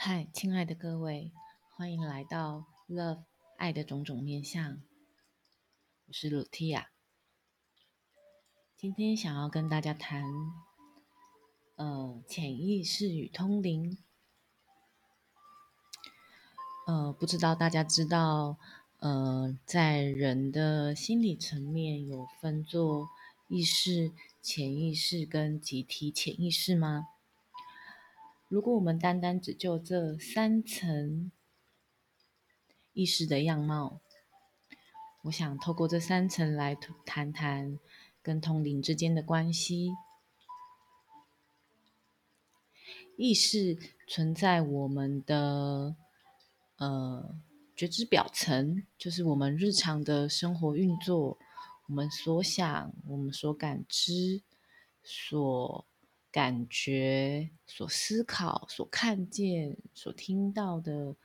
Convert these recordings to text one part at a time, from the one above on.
嗨，亲爱的各位，欢迎来到 Love 爱的种种面相。我是鲁蒂亚，今天想要跟大家谈，呃，潜意识与通灵。呃，不知道大家知道，呃，在人的心理层面有分作意识、潜意识跟集体潜意识吗？如果我们单单只就这三层意识的样貌，我想透过这三层来谈谈跟通灵之间的关系。意识存在我们的呃觉知表层，就是我们日常的生活运作，我们所想、我们所感知、所。感觉、所思考、所看见、所听到的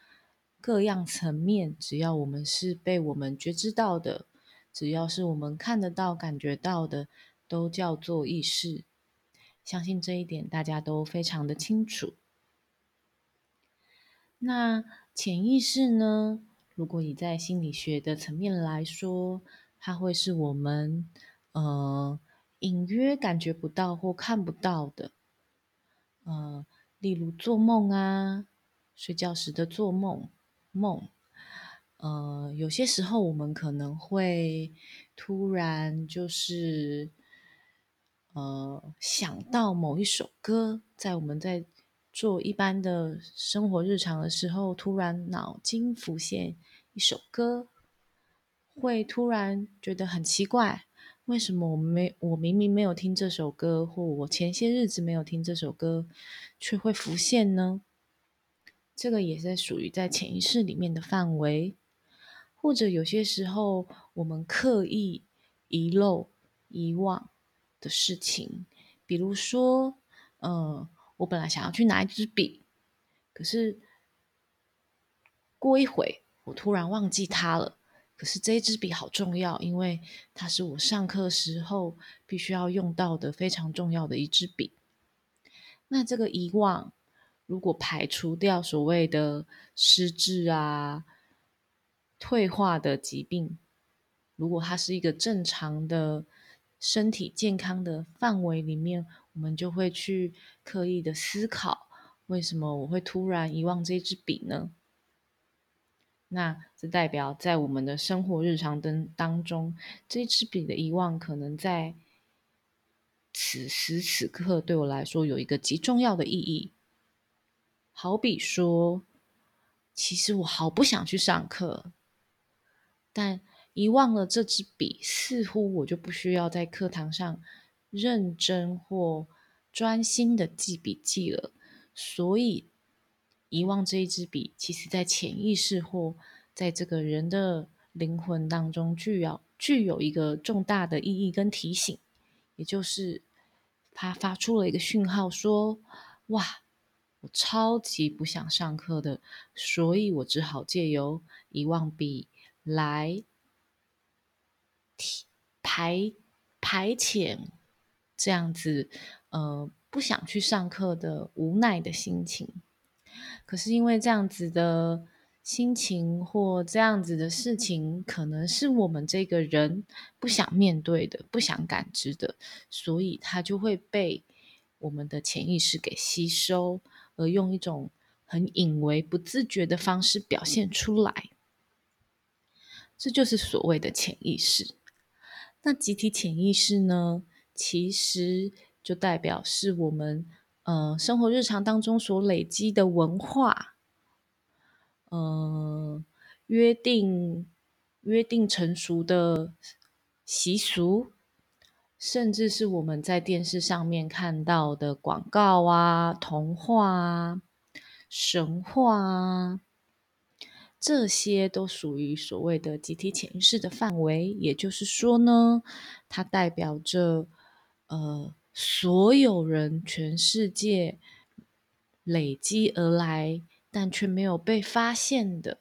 各样层面，只要我们是被我们觉知到的，只要是我们看得到、感觉到的，都叫做意识。相信这一点大家都非常的清楚。那潜意识呢？如果你在心理学的层面来说，它会是我们呃。隐约感觉不到或看不到的，呃，例如做梦啊，睡觉时的做梦梦，呃，有些时候我们可能会突然就是呃想到某一首歌，在我们在做一般的生活日常的时候，突然脑筋浮现一首歌，会突然觉得很奇怪。为什么我没我明明没有听这首歌，或我前些日子没有听这首歌，却会浮现呢？这个也是属于在潜意识里面的范围，或者有些时候我们刻意遗漏、遗忘的事情，比如说，嗯，我本来想要去拿一支笔，可是过一会我突然忘记它了。可是这支笔好重要，因为它是我上课时候必须要用到的非常重要的一支笔。那这个遗忘，如果排除掉所谓的失智啊、退化的疾病，如果它是一个正常的身体健康的范围里面，我们就会去刻意的思考，为什么我会突然遗忘这支笔呢？那这代表在我们的生活日常当当中，这支笔的遗忘可能在此时此刻对我来说有一个极重要的意义。好比说，其实我好不想去上课，但遗忘了这支笔，似乎我就不需要在课堂上认真或专心的记笔记了。所以。遗忘这一支笔，其实在潜意识或在这个人的灵魂当中，具有具有一个重大的意义跟提醒，也就是他发出了一个讯号，说：“哇，我超级不想上课的，所以我只好借由遗忘笔来排排遣这样子，呃，不想去上课的无奈的心情。”可是因为这样子的心情或这样子的事情，可能是我们这个人不想面对的、不想感知的，所以它就会被我们的潜意识给吸收，而用一种很隐微、不自觉的方式表现出来。这就是所谓的潜意识。那集体潜意识呢？其实就代表是我们。呃，生活日常当中所累积的文化，呃，约定、约定成熟的习俗，甚至是我们在电视上面看到的广告啊、童话啊、神话啊，这些都属于所谓的集体潜意识的范围。也就是说呢，它代表着，呃。所有人，全世界累积而来，但却没有被发现的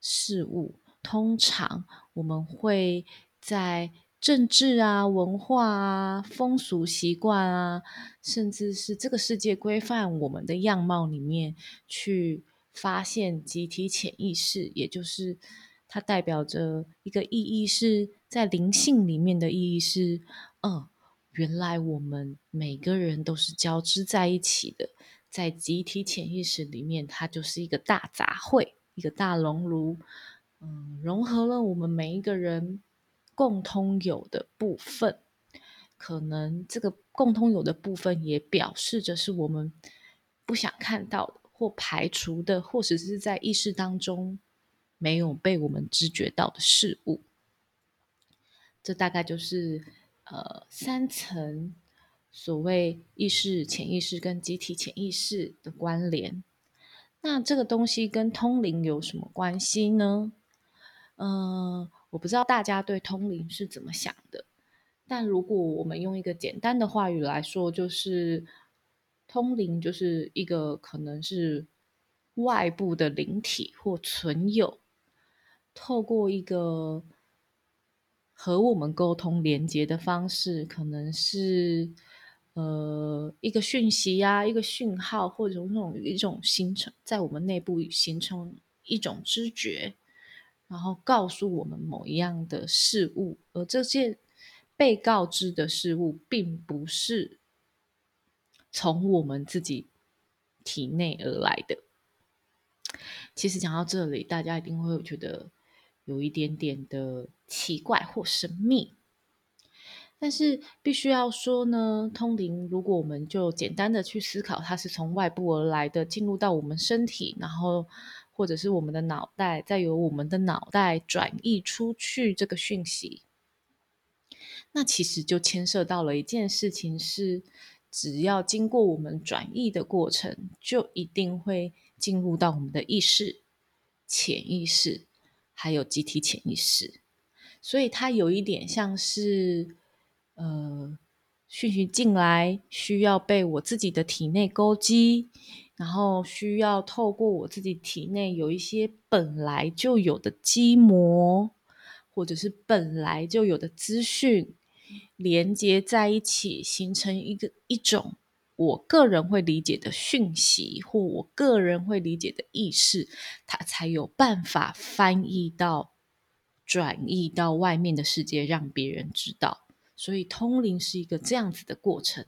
事物，通常我们会在政治啊、文化啊、风俗习惯啊，甚至是这个世界规范我们的样貌里面，去发现集体潜意识，也就是它代表着一个意义，是在灵性里面的意义是，嗯，原来我们每个人都是交织在一起的，在集体潜意识里面，它就是一个大杂烩，一个大熔炉，嗯，融合了我们每一个人。共通有的部分，可能这个共通有的部分也表示着是我们不想看到的，或排除的，或者是在意识当中没有被我们知觉到的事物。这大概就是呃三层所谓意识、潜意识跟集体潜意识的关联。那这个东西跟通灵有什么关系呢？嗯。我不知道大家对通灵是怎么想的，但如果我们用一个简单的话语来说，就是通灵就是一个可能是外部的灵体或存有，透过一个和我们沟通连接的方式，可能是呃一个讯息呀，一个讯号，或者那种一种形成在我们内部形成一种知觉。然后告诉我们某一样的事物，而这些被告知的事物，并不是从我们自己体内而来的。其实讲到这里，大家一定会觉得有一点点的奇怪或神秘。但是必须要说呢，通灵，如果我们就简单的去思考，它是从外部而来的，进入到我们身体，然后。或者是我们的脑袋，再由我们的脑袋转译出去这个讯息，那其实就牵涉到了一件事情：是只要经过我们转译的过程，就一定会进入到我们的意识、潜意识，还有集体潜意识。所以它有一点像是，呃，讯息进来需要被我自己的体内勾击。然后需要透过我自己体内有一些本来就有的肌膜，或者是本来就有的资讯连接在一起，形成一个一种我个人会理解的讯息，或我个人会理解的意识，它才有办法翻译到、转译到外面的世界，让别人知道。所以通灵是一个这样子的过程，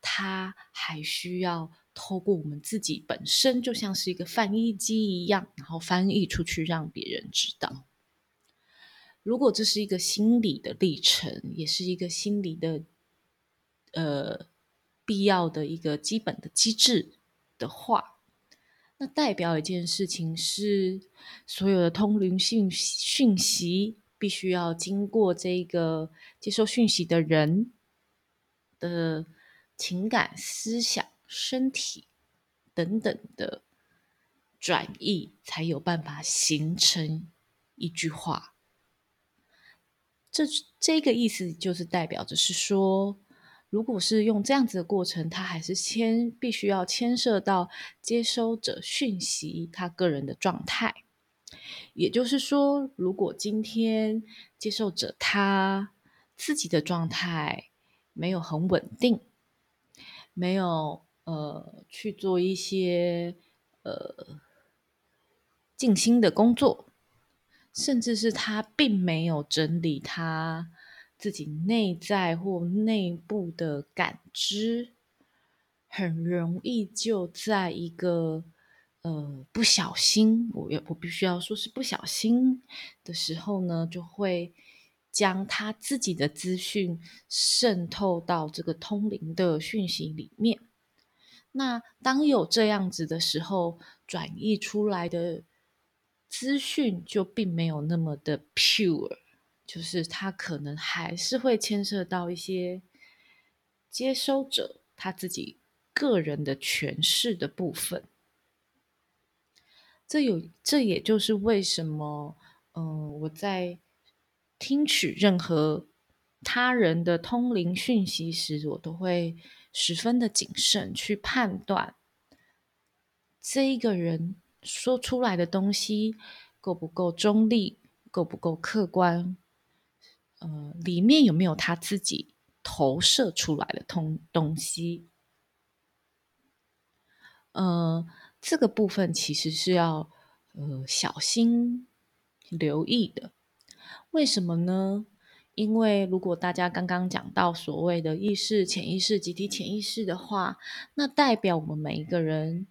它还需要。透过我们自己本身就像是一个翻译机一样，然后翻译出去让别人知道。如果这是一个心理的历程，也是一个心理的呃必要的一个基本的机制的话，那代表一件事情是，所有的通灵讯讯息必须要经过这个接受讯息的人的情感思想。身体等等的转译，才有办法形成一句话。这这个意思就是代表着是说，如果是用这样子的过程，它还是牵必须要牵涉到接收者讯息他个人的状态。也就是说，如果今天接受者他自己的状态没有很稳定，没有。呃，去做一些呃静心的工作，甚至是他并没有整理他自己内在或内部的感知，很容易就在一个呃不小心，我要我必须要说是不小心的时候呢，就会将他自己的资讯渗透到这个通灵的讯息里面。那当有这样子的时候，转译出来的资讯就并没有那么的 pure，就是他可能还是会牵涉到一些接收者他自己个人的诠释的部分。这有，这也就是为什么，嗯，我在听取任何他人的通灵讯息时，我都会。十分的谨慎去判断这一个人说出来的东西够不够中立，够不够客观，呃，里面有没有他自己投射出来的东东西？呃，这个部分其实是要呃小心留意的。为什么呢？因为如果大家刚刚讲到所谓的意识、潜意识、集体潜意识的话，那代表我们每一个人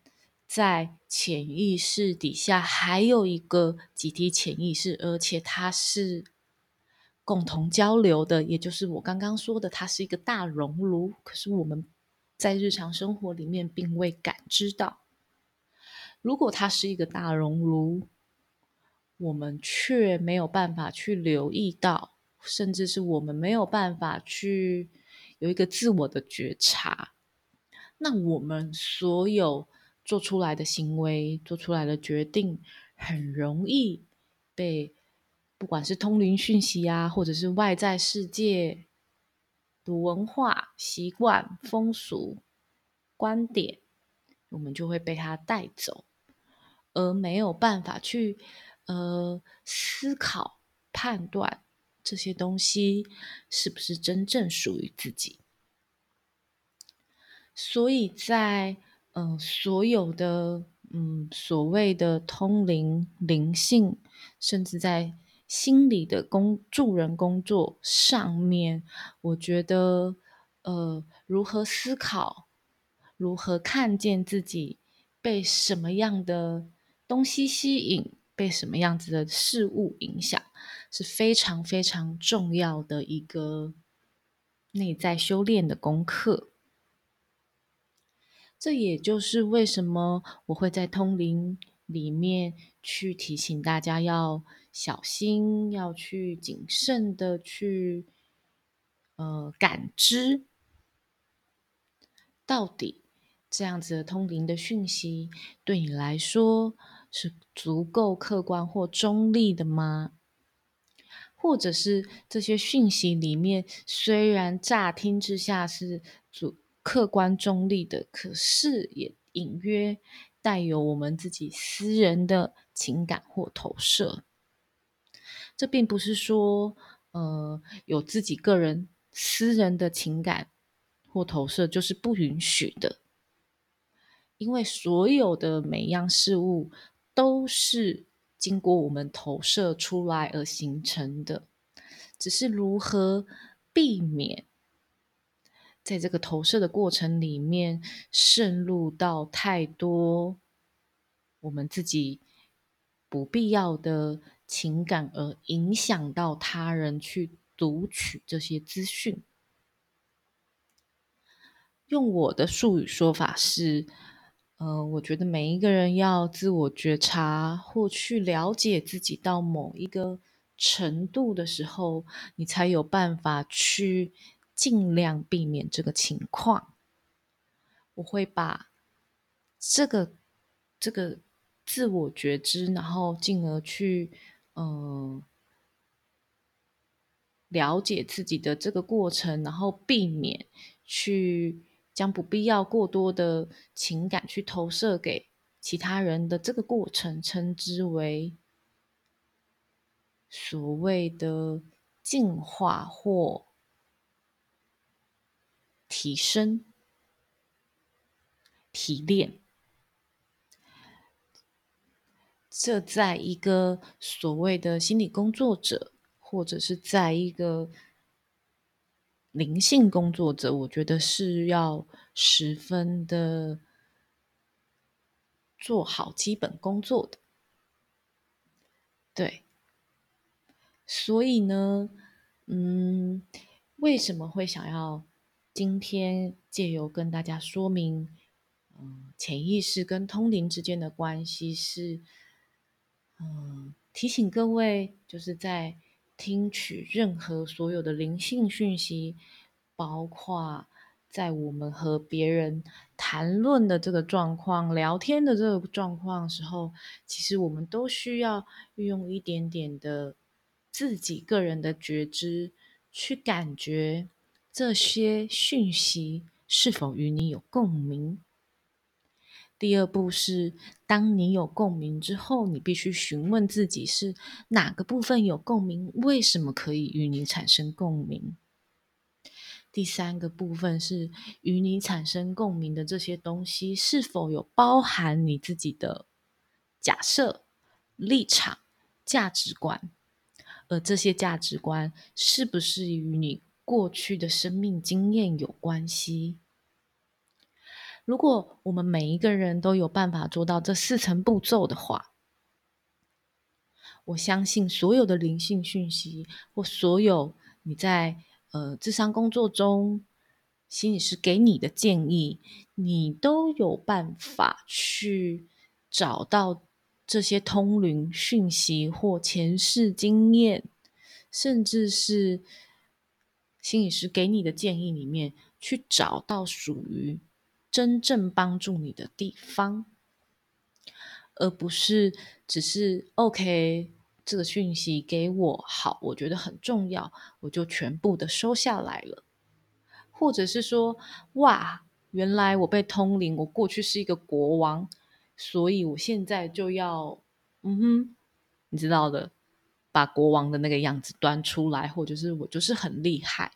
在潜意识底下还有一个集体潜意识，而且它是共同交流的，也就是我刚刚说的，它是一个大熔炉。可是我们在日常生活里面并未感知到，如果它是一个大熔炉，我们却没有办法去留意到，甚至是我们没有办法去有一个自我的觉察，那我们所有做出来的行为、做出来的决定，很容易被不管是通灵讯息啊，或者是外在世界的。文化习惯、风俗、观点，我们就会被它带走，而没有办法去呃思考、判断这些东西是不是真正属于自己。所以在嗯所有的嗯所谓的通灵灵性，甚至在。心理的工助人工作上面，我觉得，呃，如何思考，如何看见自己被什么样的东西吸引，被什么样子的事物影响，是非常非常重要的一个内在修炼的功课。这也就是为什么我会在通灵里面去提醒大家要。小心，要去谨慎的去，呃，感知到底这样子的通灵的讯息对你来说是足够客观或中立的吗？或者是这些讯息里面虽然乍听之下是主客观中立的，可是也隐约带有我们自己私人的情感或投射。这并不是说，呃，有自己个人私人的情感或投射就是不允许的，因为所有的每一样事物都是经过我们投射出来而形成的，只是如何避免在这个投射的过程里面渗入到太多我们自己不必要的。情感而影响到他人去读取这些资讯，用我的术语说法是，呃，我觉得每一个人要自我觉察或去了解自己到某一个程度的时候，你才有办法去尽量避免这个情况。我会把这个这个自我觉知，然后进而去。嗯，了解自己的这个过程，然后避免去将不必要过多的情感去投射给其他人的这个过程，称之为所谓的进化或提升、提炼。这在一个所谓的心理工作者，或者是在一个灵性工作者，我觉得是要十分的做好基本工作的。对，所以呢，嗯，为什么会想要今天借由跟大家说明，嗯，潜意识跟通灵之间的关系是？嗯，提醒各位，就是在听取任何所有的灵性讯息，包括在我们和别人谈论的这个状况、聊天的这个状况时候，其实我们都需要运用一点点的自己个人的觉知，去感觉这些讯息是否与你有共鸣。第二步是，当你有共鸣之后，你必须询问自己是哪个部分有共鸣，为什么可以与你产生共鸣。第三个部分是与你产生共鸣的这些东西，是否有包含你自己的假设、立场、价值观？而这些价值观是不是与你过去的生命经验有关系？如果我们每一个人都有办法做到这四层步骤的话，我相信所有的灵性讯息或所有你在呃智商工作中，心理师给你的建议，你都有办法去找到这些通灵讯息或前世经验，甚至是心理师给你的建议里面去找到属于。真正帮助你的地方，而不是只是 OK 这个讯息给我好，我觉得很重要，我就全部的收下来了，或者是说哇，原来我被通灵，我过去是一个国王，所以我现在就要嗯哼，你知道的，把国王的那个样子端出来，或者是我就是很厉害。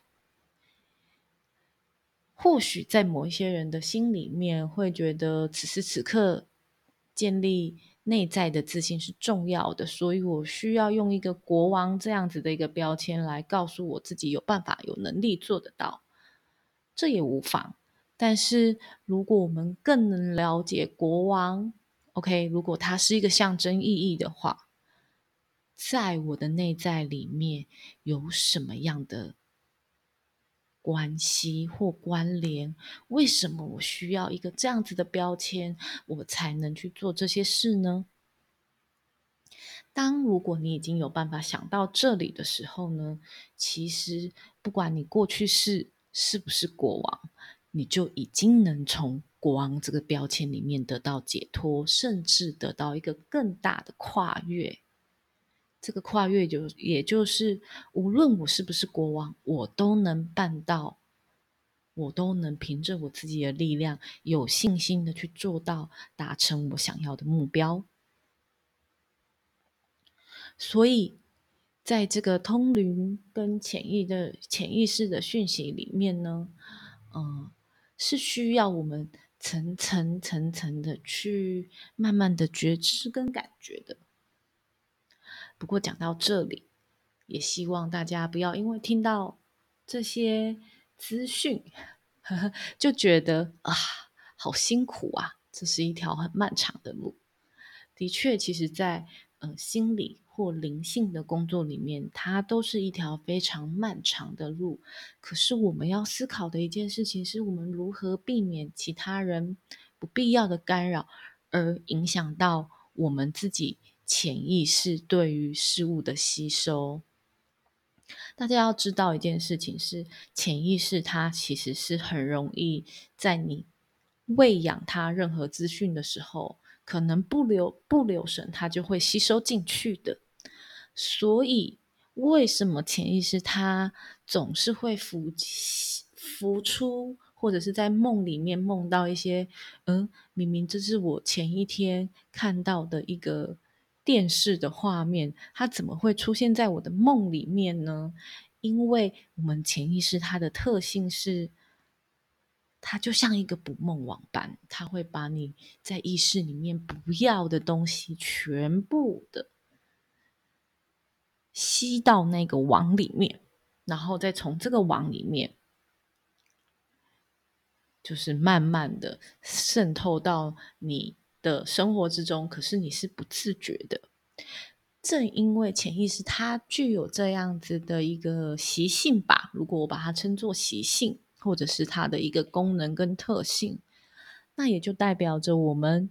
或许在某一些人的心里面，会觉得此时此刻建立内在的自信是重要的，所以我需要用一个国王这样子的一个标签来告诉我自己有办法、有能力做得到，这也无妨。但是如果我们更能了解国王，OK，如果它是一个象征意义的话，在我的内在里面有什么样的？关系或关联，为什么我需要一个这样子的标签，我才能去做这些事呢？当如果你已经有办法想到这里的时候呢，其实不管你过去是是不是国王，你就已经能从国王这个标签里面得到解脱，甚至得到一个更大的跨越。这个跨越就也就是，无论我是不是国王，我都能办到，我都能凭着我自己的力量，有信心的去做到，达成我想要的目标。所以，在这个通灵跟潜意的潜意识的讯息里面呢，嗯，是需要我们层层层层的去慢慢的觉知跟感觉的。不过讲到这里，也希望大家不要因为听到这些资讯，呵呵就觉得啊，好辛苦啊！这是一条很漫长的路。的确，其实，在呃心理或灵性的工作里面，它都是一条非常漫长的路。可是，我们要思考的一件事情，是我们如何避免其他人不必要的干扰，而影响到我们自己。潜意识对于事物的吸收，大家要知道一件事情是，潜意识它其实是很容易在你喂养它任何资讯的时候，可能不留不留神，它就会吸收进去的。所以，为什么潜意识它总是会浮浮出？或者是在梦里面梦到一些，嗯，明明这是我前一天看到的一个。电视的画面，它怎么会出现在我的梦里面呢？因为我们潜意识它的特性是，它就像一个捕梦网般，它会把你在意识里面不要的东西全部的吸到那个网里面，然后再从这个网里面，就是慢慢的渗透到你。的生活之中，可是你是不自觉的。正因为潜意识它具有这样子的一个习性吧，如果我把它称作习性，或者是它的一个功能跟特性，那也就代表着我们，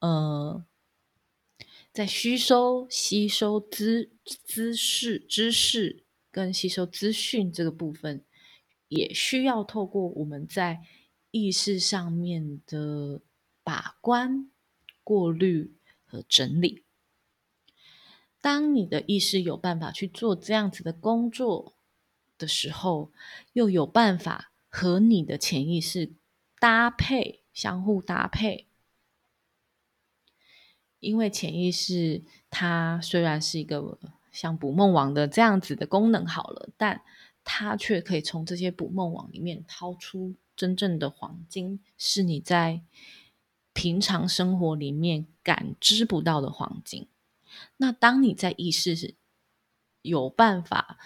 呃，在吸收、吸收知知识、知识跟吸收资讯这个部分，也需要透过我们在意识上面的。把关、过滤和整理。当你的意识有办法去做这样子的工作的时候，又有办法和你的潜意识搭配、相互搭配，因为潜意识它虽然是一个像捕梦网的这样子的功能好了，但它却可以从这些捕梦网里面掏出真正的黄金，是你在平常生活里面感知不到的黄金。那当你在意识有办法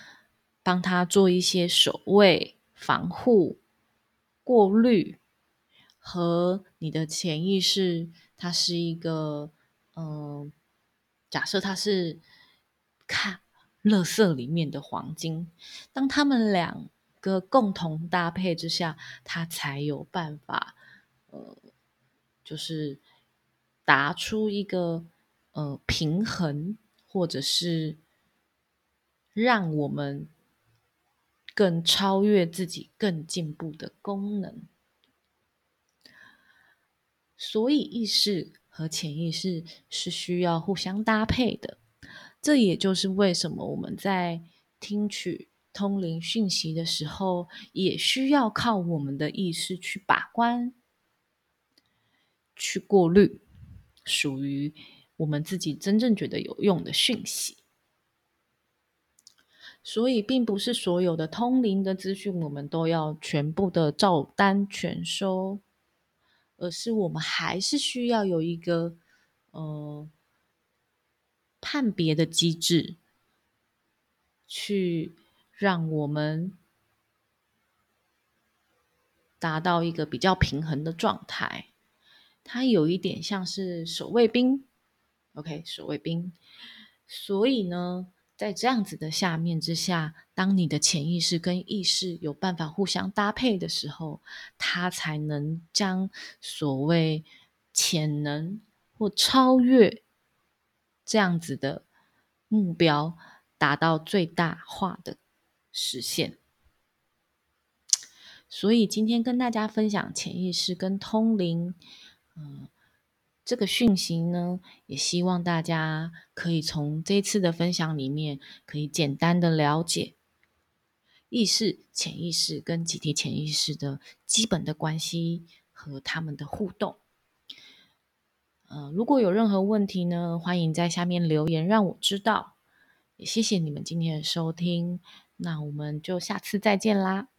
帮他做一些守卫、防护、过滤，和你的潜意识，它是一个，嗯，假设它是看垃圾里面的黄金，当他们两个共同搭配之下，它才有办法，呃，就是达出一个呃平衡，或者是让我们更超越自己、更进步的功能。所以，意识和潜意识是需要互相搭配的。这也就是为什么我们在听取通灵讯息的时候，也需要靠我们的意识去把关、去过滤，属于我们自己真正觉得有用的讯息。所以，并不是所有的通灵的资讯，我们都要全部的照单全收。而是我们还是需要有一个呃判别的机制，去让我们达到一个比较平衡的状态。它有一点像是守卫兵，OK，守卫兵。所以呢。在这样子的下面之下，当你的潜意识跟意识有办法互相搭配的时候，它才能将所谓潜能或超越这样子的目标达到最大化的实现。所以今天跟大家分享潜意识跟通灵，嗯。这个讯息呢，也希望大家可以从这次的分享里面，可以简单的了解意识、潜意识跟集体潜意识的基本的关系和他们的互动。呃，如果有任何问题呢，欢迎在下面留言让我知道。也谢谢你们今天的收听，那我们就下次再见啦。